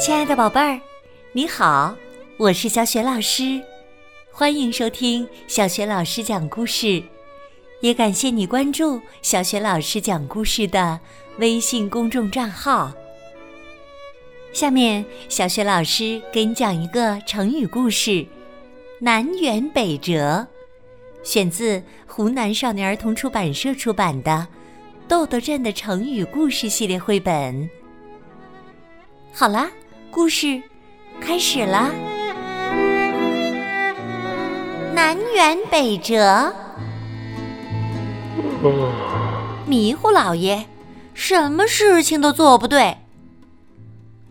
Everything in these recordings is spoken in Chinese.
亲爱的宝贝儿，你好，我是小雪老师，欢迎收听小雪老师讲故事，也感谢你关注小雪老师讲故事的微信公众账号。下面，小雪老师给你讲一个成语故事“南辕北辙”，选自湖南少年儿童出版社出版的《豆豆镇的成语故事》系列绘本。好啦。故事开始啦。南辕北辙，迷糊老爷什么事情都做不对。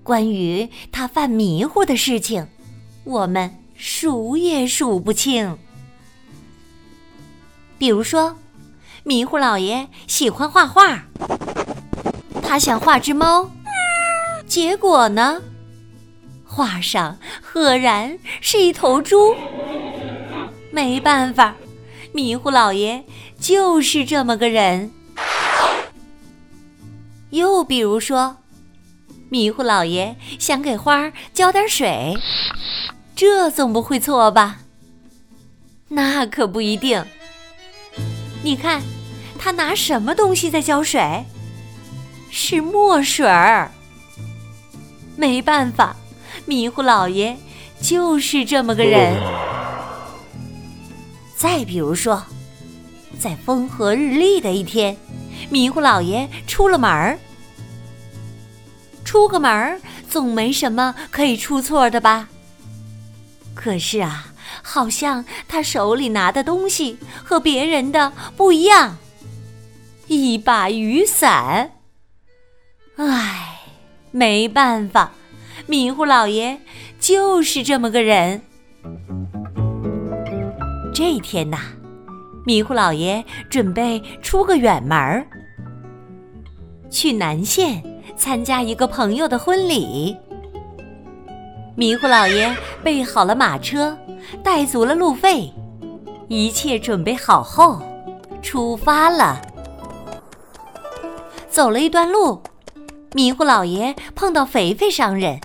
关于他犯迷糊的事情，我们数也数不清。比如说，迷糊老爷喜欢画画，他想画只猫，结果呢？画上赫然是一头猪。没办法，迷糊老爷就是这么个人。又比如说，迷糊老爷想给花浇点水，这总不会错吧？那可不一定。你看，他拿什么东西在浇水？是墨水儿。没办法。迷糊老爷就是这么个人。再比如说，在风和日丽的一天，迷糊老爷出了门儿。出个门儿总没什么可以出错的吧？可是啊，好像他手里拿的东西和别人的不一样，一把雨伞。唉，没办法。迷糊老爷就是这么个人。这一天呐，迷糊老爷准备出个远门儿，去南县参加一个朋友的婚礼。迷糊老爷备好了马车，带足了路费，一切准备好后，出发了。走了一段路，迷糊老爷碰到肥肥商人。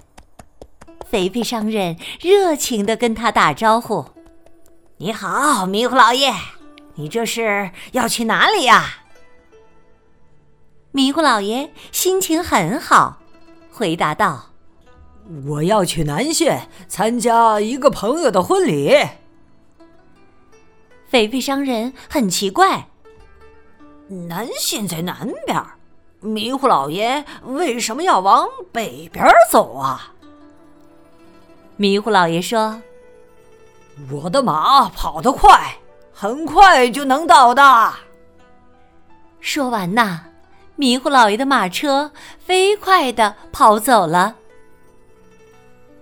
肥肥商人热情地跟他打招呼：“你好，迷糊老爷，你这是要去哪里呀？”迷糊老爷心情很好，回答道：“我要去南县参加一个朋友的婚礼。”肥肥商人很奇怪：“南县在南边，迷糊老爷为什么要往北边走啊？”迷糊老爷说：“我的马跑得快，很快就能到的。”说完呐，迷糊老爷的马车飞快的跑走了。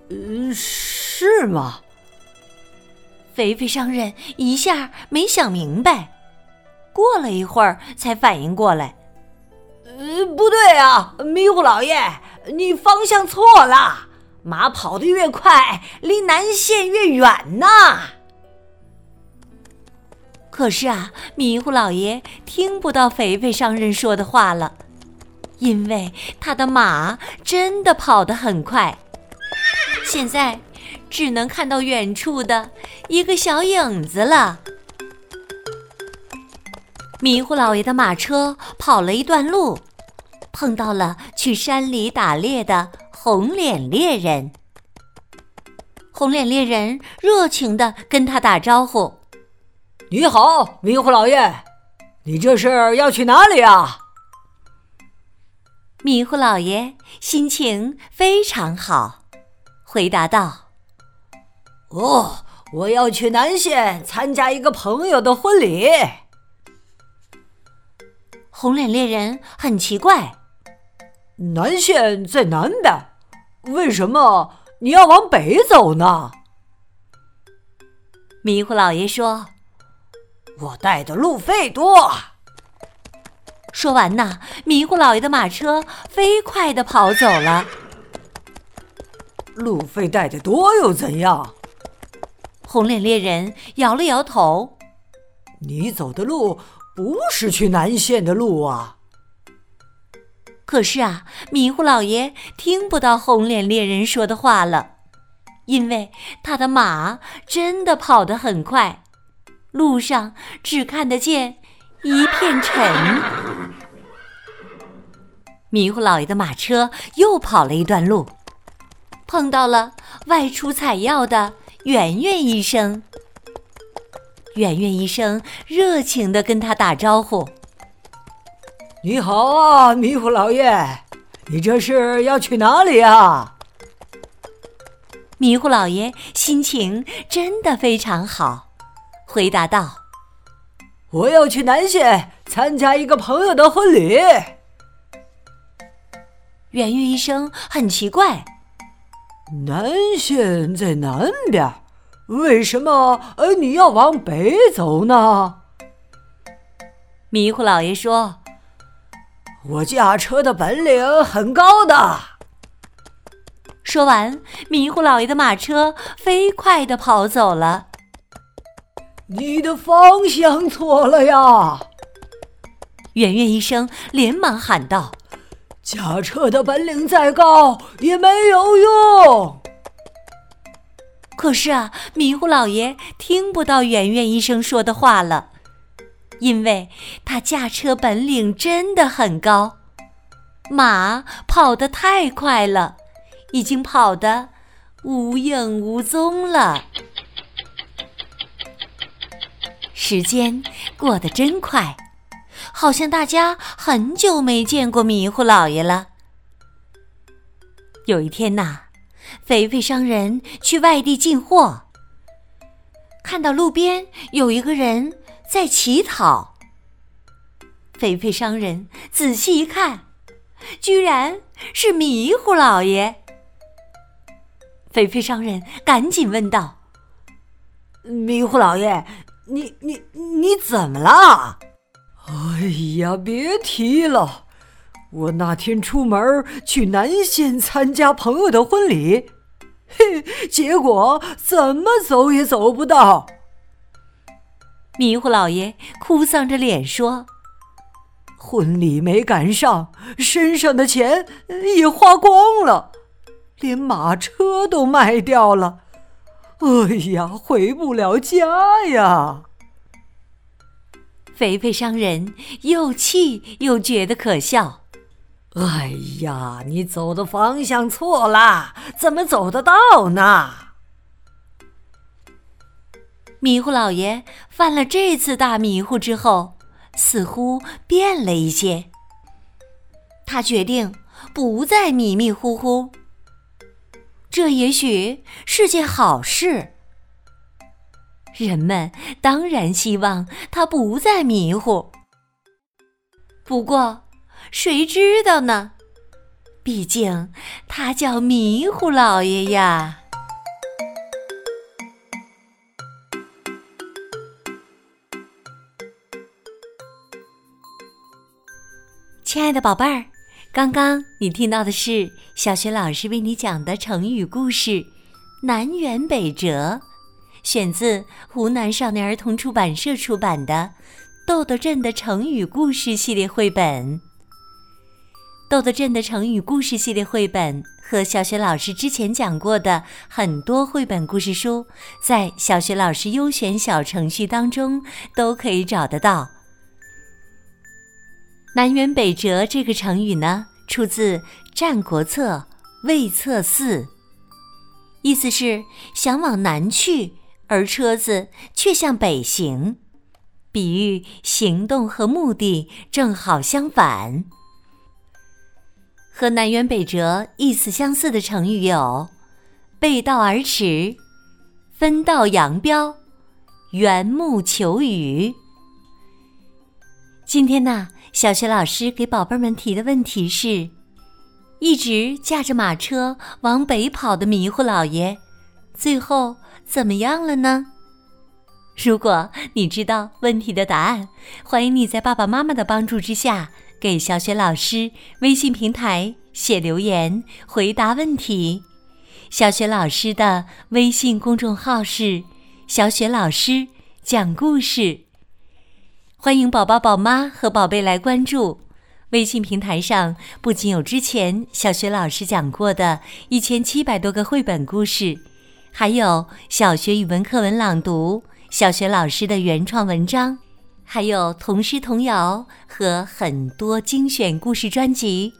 嗯，是吗？肥肥商人一下没想明白，过了一会儿才反应过来：“呃，不对啊，迷糊老爷，你方向错了。”马跑得越快，离南线越远呐。可是啊，迷糊老爷听不到肥肥商人说的话了，因为他的马真的跑得很快，现在只能看到远处的一个小影子了。迷糊老爷的马车跑了一段路，碰到了去山里打猎的。红脸猎人，红脸猎人热情地跟他打招呼：“你好，迷糊老爷，你这是要去哪里啊？”迷糊老爷心情非常好，回答道：“哦，我要去南县参加一个朋友的婚礼。”红脸猎人很奇怪：“南线在南边。”为什么你要往北走呢？迷糊老爷说：“我带的路费多。”说完呢，迷糊老爷的马车飞快的跑走了。路费带的多又怎样？红脸猎人摇了摇头：“你走的路不是去南县的路啊。”可是啊，迷糊老爷听不到红脸猎人说的话了，因为他的马真的跑得很快，路上只看得见一片尘。迷糊老爷的马车又跑了一段路，碰到了外出采药的圆圆医生。圆圆医生热情地跟他打招呼。你好啊，迷糊老爷，你这是要去哪里啊？迷糊老爷心情真的非常好，回答道：“我要去南县参加一个朋友的婚礼。”圆圆医生很奇怪：“南县在南边，为什么呃你要往北走呢？”迷糊老爷说。我驾车的本领很高的。说完，迷糊老爷的马车飞快地跑走了。你的方向错了呀！圆圆医生连忙喊道：“驾车的本领再高也没有用。”可是啊，迷糊老爷听不到圆圆医生说的话了。因为他驾车本领真的很高，马跑得太快了，已经跑得无影无踪了。时间过得真快，好像大家很久没见过迷糊老爷了。有一天呐，肥肥商人去外地进货，看到路边有一个人。在乞讨，肥肥商人仔细一看，居然是迷糊老爷。肥肥商人赶紧问道：“迷糊老爷，你你你怎么了？”“哎呀，别提了，我那天出门去南县参加朋友的婚礼，嘿，结果怎么走也走不到。”迷糊老爷哭丧着脸说：“婚礼没赶上，身上的钱也花光了，连马车都卖掉了。哎呀，回不了家呀！”肥肥商人又气又觉得可笑。“哎呀，你走的方向错了，怎么走得到呢？”迷糊老爷犯了这次大迷糊之后，似乎变了一些。他决定不再迷迷糊糊，这也许是件好事。人们当然希望他不再迷糊，不过谁知道呢？毕竟他叫迷糊老爷呀。亲爱的宝贝儿，刚刚你听到的是小学老师为你讲的成语故事《南辕北辙》，选自湖南少年儿童出版社出版的《豆豆镇的成语故事》系列绘本。豆豆镇的成语故事系列绘本和小学老师之前讲过的很多绘本故事书，在小学老师优选小程序当中都可以找得到。南辕北辙这个成语呢，出自《战国策·魏策四》，意思是想往南去，而车子却向北行，比喻行动和目的正好相反。和南辕北辙意思相似的成语有“背道而驰”“分道扬镳”“缘木求鱼”。今天呢？小学老师给宝贝们提的问题是：一直驾着马车往北跑的迷糊老爷，最后怎么样了呢？如果你知道问题的答案，欢迎你在爸爸妈妈的帮助之下，给小雪老师微信平台写留言回答问题。小雪老师的微信公众号是“小雪老师讲故事”。欢迎宝宝、宝妈和宝贝来关注，微信平台上不仅有之前小学老师讲过的一千七百多个绘本故事，还有小学语文课文朗读、小学老师的原创文章，还有童诗童谣和很多精选故事专辑。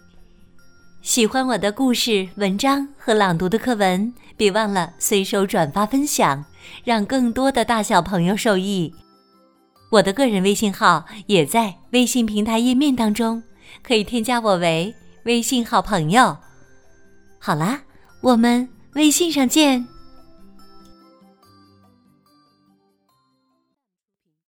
喜欢我的故事、文章和朗读的课文，别忘了随手转发分享，让更多的大小朋友受益。我的个人微信号也在微信平台页面当中。可以添加我为微信好朋友。好啦，我们微信上见。